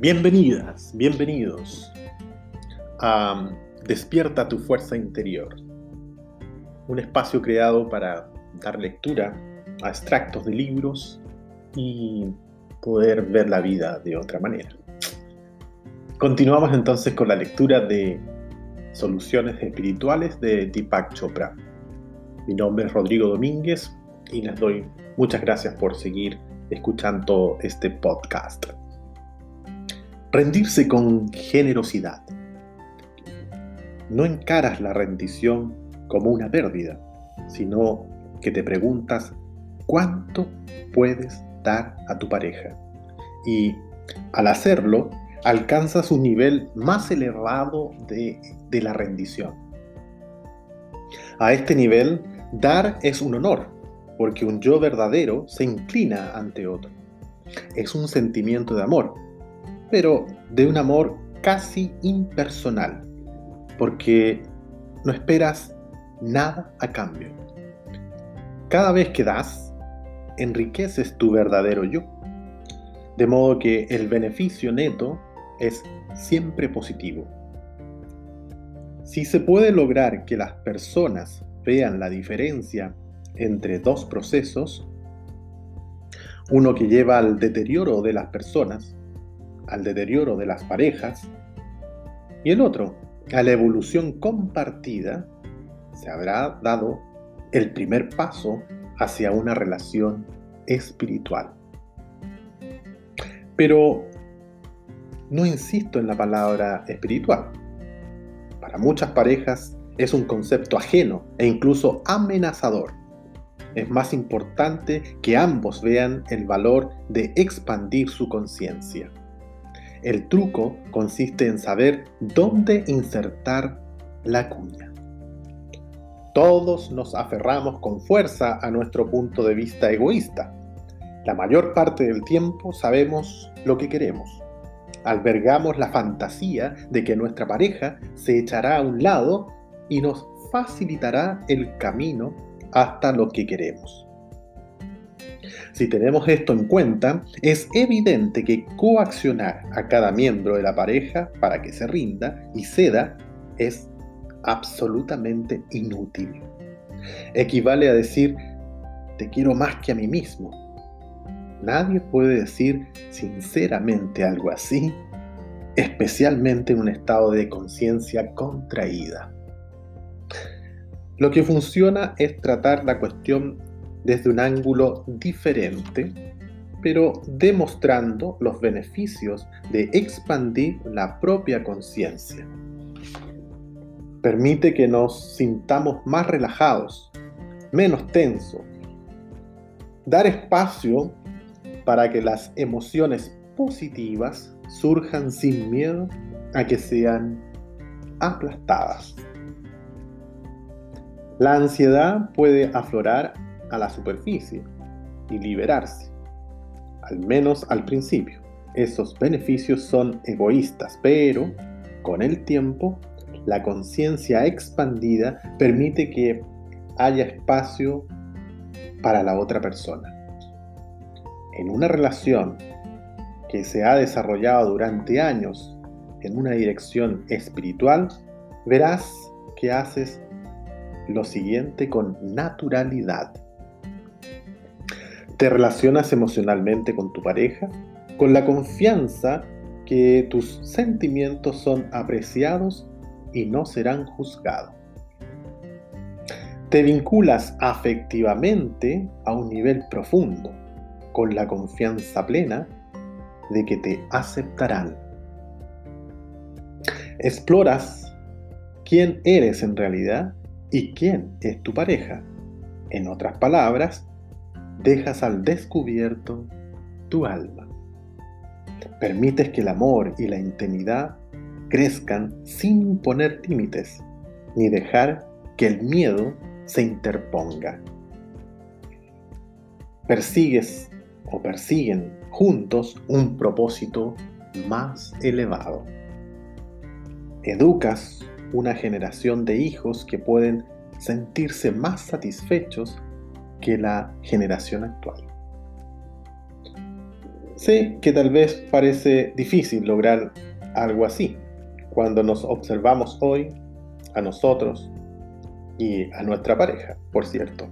Bienvenidas, bienvenidos a Despierta tu fuerza interior, un espacio creado para dar lectura a extractos de libros y poder ver la vida de otra manera. Continuamos entonces con la lectura de Soluciones Espirituales de Deepak Chopra. Mi nombre es Rodrigo Domínguez y les doy muchas gracias por seguir escuchando este podcast. Rendirse con generosidad. No encaras la rendición como una pérdida, sino que te preguntas cuánto puedes dar a tu pareja. Y al hacerlo, alcanzas un nivel más elevado de, de la rendición. A este nivel, dar es un honor, porque un yo verdadero se inclina ante otro. Es un sentimiento de amor, pero de un amor casi impersonal, porque no esperas nada a cambio. Cada vez que das, enriqueces tu verdadero yo, de modo que el beneficio neto es siempre positivo. Si se puede lograr que las personas vean la diferencia entre dos procesos, uno que lleva al deterioro de las personas, al deterioro de las parejas, y el otro a la evolución compartida, se habrá dado el primer paso hacia una relación espiritual. Pero no insisto en la palabra espiritual. Para muchas parejas es un concepto ajeno e incluso amenazador. Es más importante que ambos vean el valor de expandir su conciencia. El truco consiste en saber dónde insertar la cuña. Todos nos aferramos con fuerza a nuestro punto de vista egoísta. La mayor parte del tiempo sabemos lo que queremos. Albergamos la fantasía de que nuestra pareja se echará a un lado y nos facilitará el camino hasta lo que queremos. Si tenemos esto en cuenta, es evidente que coaccionar a cada miembro de la pareja para que se rinda y ceda es absolutamente inútil. Equivale a decir, te quiero más que a mí mismo. Nadie puede decir sinceramente algo así, especialmente en un estado de conciencia contraída. Lo que funciona es tratar la cuestión desde un ángulo diferente, pero demostrando los beneficios de expandir la propia conciencia. Permite que nos sintamos más relajados, menos tensos. Dar espacio para que las emociones positivas surjan sin miedo a que sean aplastadas. La ansiedad puede aflorar a la superficie y liberarse, al menos al principio. Esos beneficios son egoístas, pero con el tiempo la conciencia expandida permite que haya espacio para la otra persona. En una relación que se ha desarrollado durante años en una dirección espiritual, verás que haces lo siguiente con naturalidad. Te relacionas emocionalmente con tu pareja con la confianza que tus sentimientos son apreciados y no serán juzgados. Te vinculas afectivamente a un nivel profundo, con la confianza plena de que te aceptarán. Exploras quién eres en realidad y quién es tu pareja. En otras palabras, dejas al descubierto tu alma. Permites que el amor y la intimidad crezcan sin imponer límites, ni dejar que el miedo se interponga. Persigues o persiguen juntos un propósito más elevado. Educas una generación de hijos que pueden sentirse más satisfechos que la generación actual. Sé que tal vez parece difícil lograr algo así cuando nos observamos hoy a nosotros y a nuestra pareja, por cierto.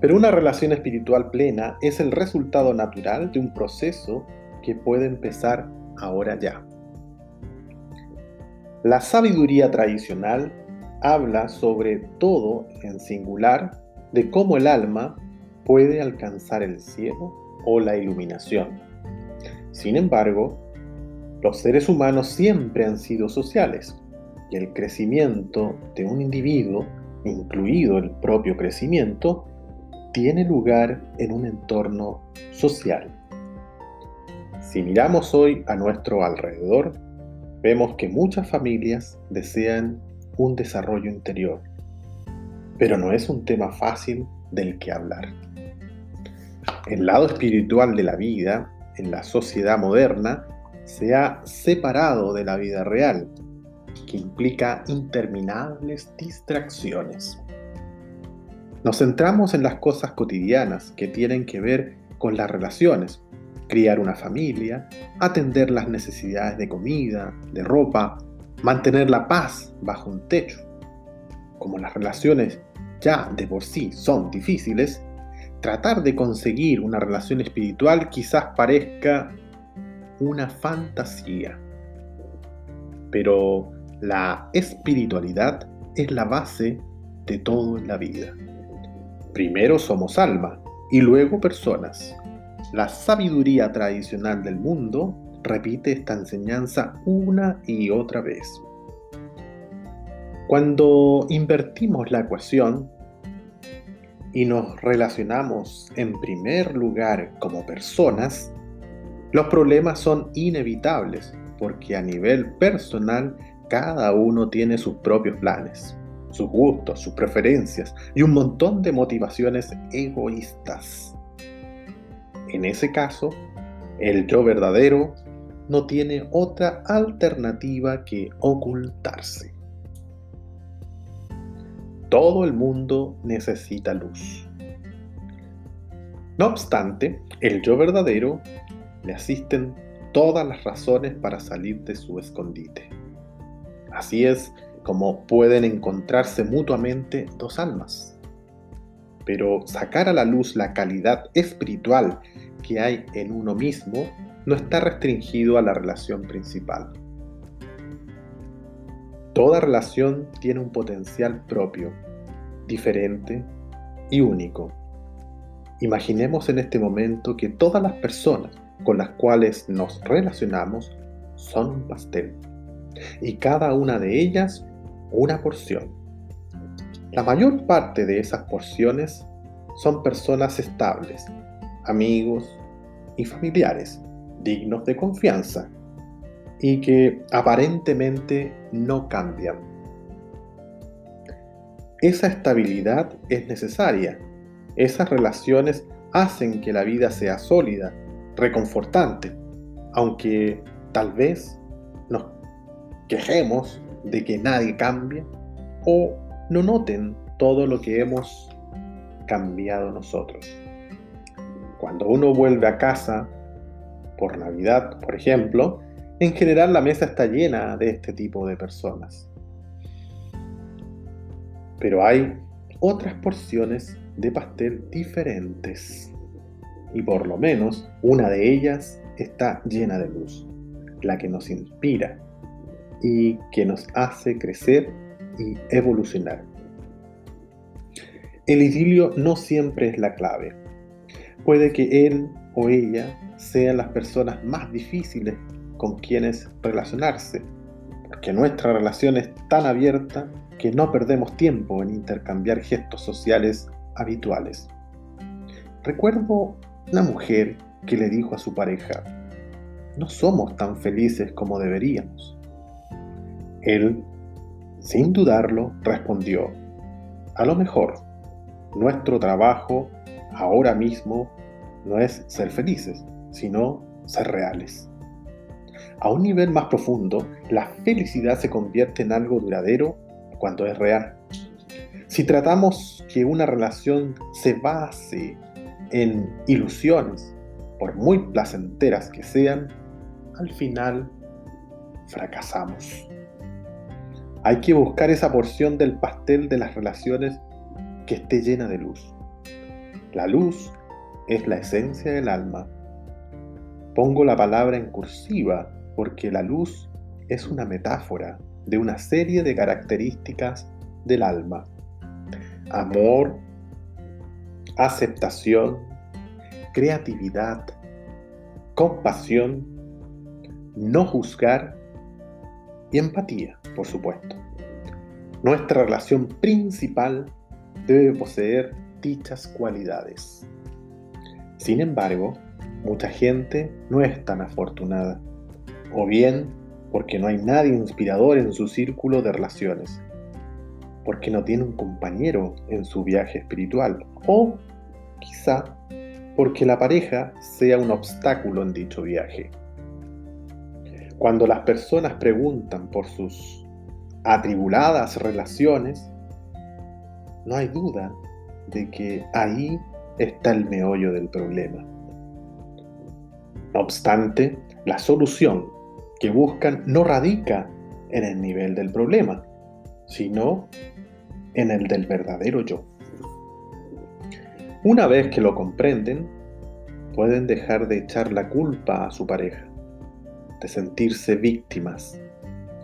Pero una relación espiritual plena es el resultado natural de un proceso que puede empezar ahora ya. La sabiduría tradicional habla sobre todo en singular de cómo el alma puede alcanzar el cielo o la iluminación. Sin embargo, los seres humanos siempre han sido sociales y el crecimiento de un individuo, incluido el propio crecimiento, tiene lugar en un entorno social. Si miramos hoy a nuestro alrededor, vemos que muchas familias desean un desarrollo interior, pero no es un tema fácil del que hablar. El lado espiritual de la vida en la sociedad moderna se ha separado de la vida real, que implica interminables distracciones. Nos centramos en las cosas cotidianas que tienen que ver con las relaciones, criar una familia, atender las necesidades de comida, de ropa, mantener la paz bajo un techo. Como las relaciones ya de por sí son difíciles, tratar de conseguir una relación espiritual quizás parezca una fantasía. Pero la espiritualidad es la base de todo en la vida. Primero somos alma y luego personas. La sabiduría tradicional del mundo repite esta enseñanza una y otra vez. Cuando invertimos la ecuación, y nos relacionamos en primer lugar como personas, los problemas son inevitables porque a nivel personal cada uno tiene sus propios planes, sus gustos, sus preferencias y un montón de motivaciones egoístas. En ese caso, el yo verdadero no tiene otra alternativa que ocultarse. Todo el mundo necesita luz. No obstante, el yo verdadero le asisten todas las razones para salir de su escondite. Así es como pueden encontrarse mutuamente dos almas. Pero sacar a la luz la calidad espiritual que hay en uno mismo no está restringido a la relación principal. Toda relación tiene un potencial propio, diferente y único. Imaginemos en este momento que todas las personas con las cuales nos relacionamos son un pastel y cada una de ellas una porción. La mayor parte de esas porciones son personas estables, amigos y familiares, dignos de confianza, y que aparentemente no cambian. Esa estabilidad es necesaria. Esas relaciones hacen que la vida sea sólida, reconfortante, aunque tal vez nos quejemos de que nadie cambie o no noten todo lo que hemos cambiado nosotros. Cuando uno vuelve a casa por Navidad, por ejemplo, en general la mesa está llena de este tipo de personas. Pero hay otras porciones de pastel diferentes. Y por lo menos una de ellas está llena de luz, la que nos inspira y que nos hace crecer y evolucionar. El idilio no siempre es la clave. Puede que él o ella sean las personas más difíciles con quienes relacionarse, porque nuestra relación es tan abierta que no perdemos tiempo en intercambiar gestos sociales habituales. Recuerdo una mujer que le dijo a su pareja, no somos tan felices como deberíamos. Él, sin dudarlo, respondió, a lo mejor, nuestro trabajo ahora mismo no es ser felices, sino ser reales. A un nivel más profundo, la felicidad se convierte en algo duradero cuando es real. Si tratamos que una relación se base en ilusiones, por muy placenteras que sean, al final fracasamos. Hay que buscar esa porción del pastel de las relaciones que esté llena de luz. La luz es la esencia del alma. Pongo la palabra en cursiva porque la luz es una metáfora de una serie de características del alma. Amor, aceptación, creatividad, compasión, no juzgar y empatía, por supuesto. Nuestra relación principal debe poseer dichas cualidades. Sin embargo, mucha gente no es tan afortunada, o bien porque no hay nadie inspirador en su círculo de relaciones, porque no tiene un compañero en su viaje espiritual, o quizá porque la pareja sea un obstáculo en dicho viaje. Cuando las personas preguntan por sus atribuladas relaciones, no hay duda de que ahí está el meollo del problema. No obstante, la solución que buscan no radica en el nivel del problema, sino en el del verdadero yo. Una vez que lo comprenden, pueden dejar de echar la culpa a su pareja, de sentirse víctimas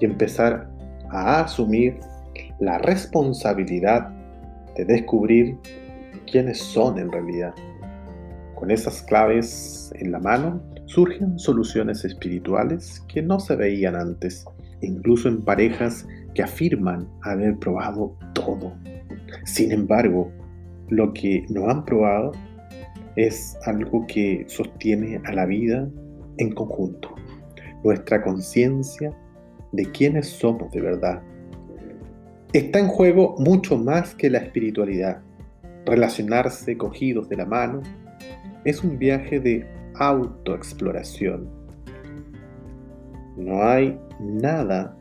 y empezar a asumir la responsabilidad de descubrir quiénes son en realidad. Con esas claves en la mano surgen soluciones espirituales que no se veían antes, incluso en parejas que afirman haber probado todo. Sin embargo, lo que no han probado es algo que sostiene a la vida en conjunto, nuestra conciencia de quiénes somos de verdad. Está en juego mucho más que la espiritualidad. Relacionarse cogidos de la mano es un viaje de autoexploración. No hay nada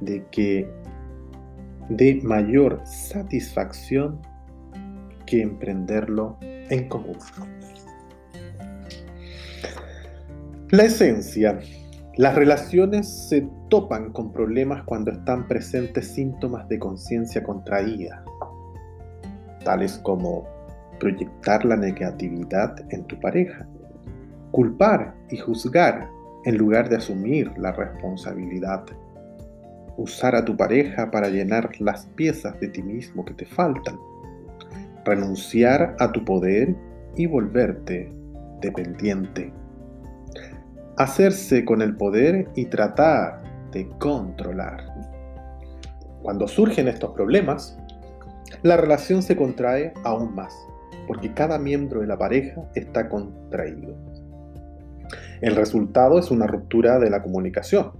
de que dé mayor satisfacción que emprenderlo en común. La esencia. Las relaciones se topan con problemas cuando están presentes síntomas de conciencia contraída, tales como proyectar la negatividad en tu pareja, culpar y juzgar en lugar de asumir la responsabilidad, usar a tu pareja para llenar las piezas de ti mismo que te faltan, renunciar a tu poder y volverte dependiente. Hacerse con el poder y tratar de controlar. Cuando surgen estos problemas, la relación se contrae aún más, porque cada miembro de la pareja está contraído. El resultado es una ruptura de la comunicación.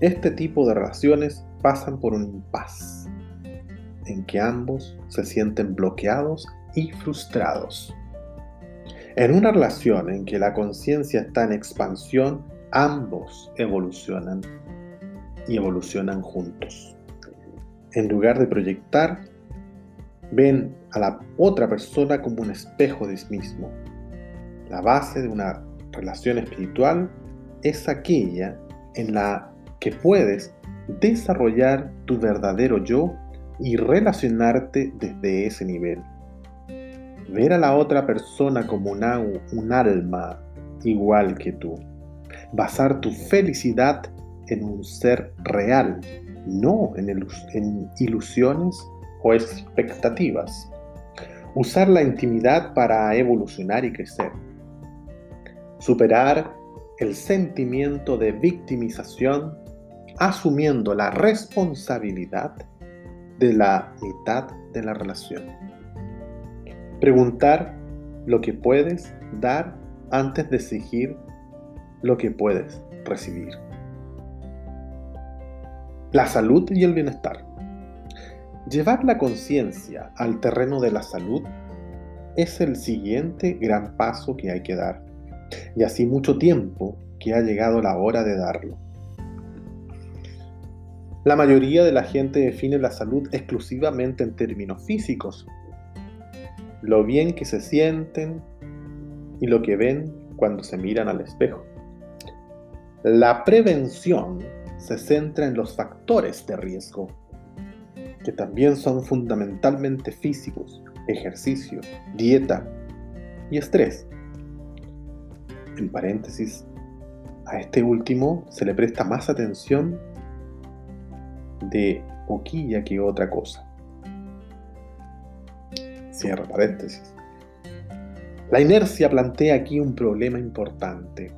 Este tipo de relaciones pasan por un impas en que ambos se sienten bloqueados y frustrados. En una relación en que la conciencia está en expansión, ambos evolucionan y evolucionan juntos. En lugar de proyectar, ven a la otra persona como un espejo de sí mismo. La base de una relación espiritual es aquella en la que puedes desarrollar tu verdadero yo y relacionarte desde ese nivel. Ver a la otra persona como un alma igual que tú. Basar tu felicidad en un ser real, no en, en ilusiones o expectativas. Usar la intimidad para evolucionar y crecer. Superar el sentimiento de victimización asumiendo la responsabilidad de la mitad de la relación. Preguntar lo que puedes dar antes de exigir lo que puedes recibir. La salud y el bienestar. Llevar la conciencia al terreno de la salud es el siguiente gran paso que hay que dar, y así mucho tiempo que ha llegado la hora de darlo. La mayoría de la gente define la salud exclusivamente en términos físicos. Lo bien que se sienten y lo que ven cuando se miran al espejo. La prevención se centra en los factores de riesgo, que también son fundamentalmente físicos, ejercicio, dieta y estrés. En paréntesis, a este último se le presta más atención de poquilla que otra cosa. Cierra paréntesis. La inercia plantea aquí un problema importante.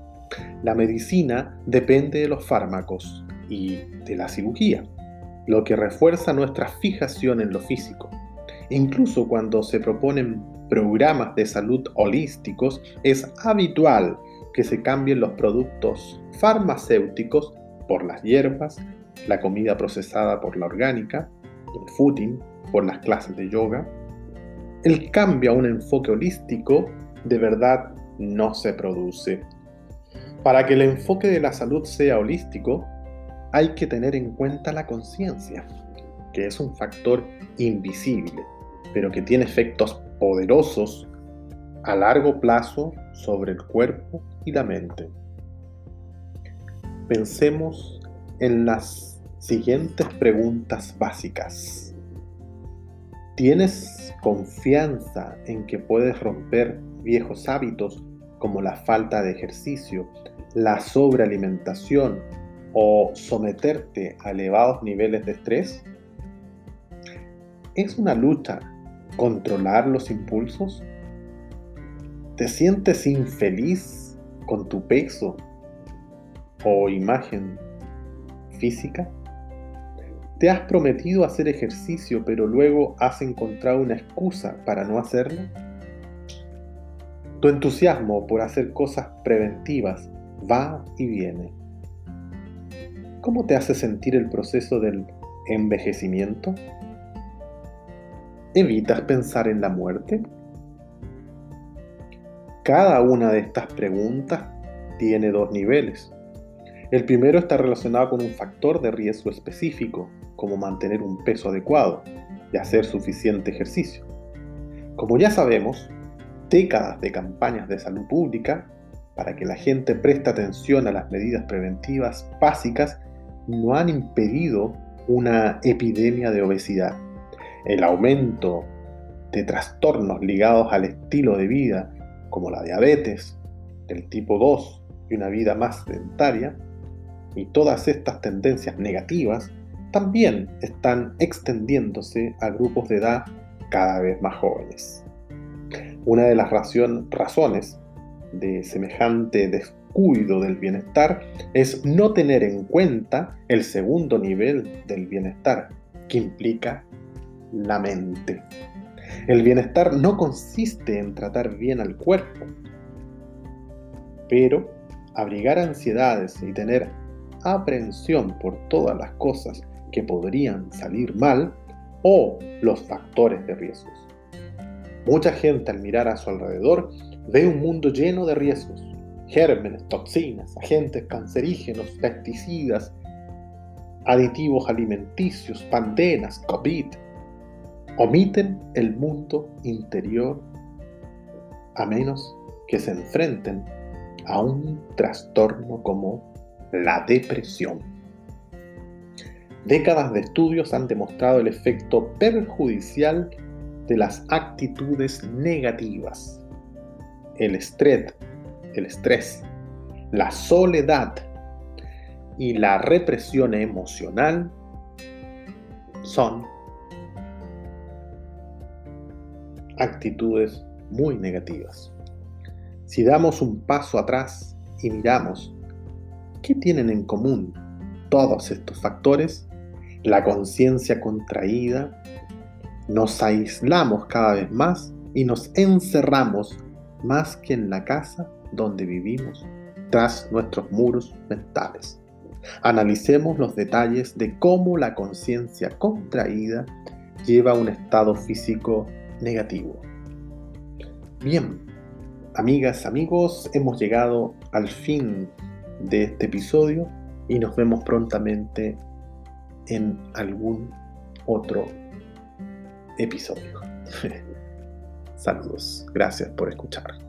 La medicina depende de los fármacos y de la cirugía, lo que refuerza nuestra fijación en lo físico. Incluso cuando se proponen programas de salud holísticos, es habitual que se cambien los productos farmacéuticos por las hierbas, la comida procesada por la orgánica, el footing por las clases de yoga. El cambio a un enfoque holístico de verdad no se produce. Para que el enfoque de la salud sea holístico, hay que tener en cuenta la conciencia, que es un factor invisible, pero que tiene efectos poderosos a largo plazo sobre el cuerpo Pensemos en las siguientes preguntas básicas. ¿Tienes confianza en que puedes romper viejos hábitos como la falta de ejercicio, la sobrealimentación o someterte a elevados niveles de estrés? ¿Es una lucha controlar los impulsos? ¿Te sientes infeliz con tu peso o imagen física? ¿Te has prometido hacer ejercicio pero luego has encontrado una excusa para no hacerlo? Tu entusiasmo por hacer cosas preventivas va y viene. ¿Cómo te hace sentir el proceso del envejecimiento? ¿Evitas pensar en la muerte? Cada una de estas preguntas tiene dos niveles. El primero está relacionado con un factor de riesgo específico, como mantener un peso adecuado y hacer suficiente ejercicio. Como ya sabemos, décadas de campañas de salud pública para que la gente preste atención a las medidas preventivas básicas no han impedido una epidemia de obesidad. El aumento de trastornos ligados al estilo de vida, como la diabetes, del tipo 2 y una vida más sedentaria, y todas estas tendencias negativas también están extendiéndose a grupos de edad cada vez más jóvenes. Una de las razones de semejante descuido del bienestar es no tener en cuenta el segundo nivel del bienestar, que implica la mente. El bienestar no consiste en tratar bien al cuerpo, pero abrigar ansiedades y tener aprehensión por todas las cosas que podrían salir mal o los factores de riesgos. Mucha gente al mirar a su alrededor ve un mundo lleno de riesgos, gérmenes, toxinas, agentes cancerígenos, pesticidas, aditivos alimenticios, pandenas, COVID. Omiten el mundo interior a menos que se enfrenten a un trastorno como la depresión. Décadas de estudios han demostrado el efecto perjudicial de las actitudes negativas. El estrés, el estrés, la soledad y la represión emocional son actitudes muy negativas. Si damos un paso atrás y miramos qué tienen en común todos estos factores, la conciencia contraída, nos aislamos cada vez más y nos encerramos más que en la casa donde vivimos, tras nuestros muros mentales. Analicemos los detalles de cómo la conciencia contraída lleva a un estado físico negativo. Bien, amigas, amigos, hemos llegado al fin de este episodio y nos vemos prontamente en algún otro episodio. Saludos, gracias por escuchar.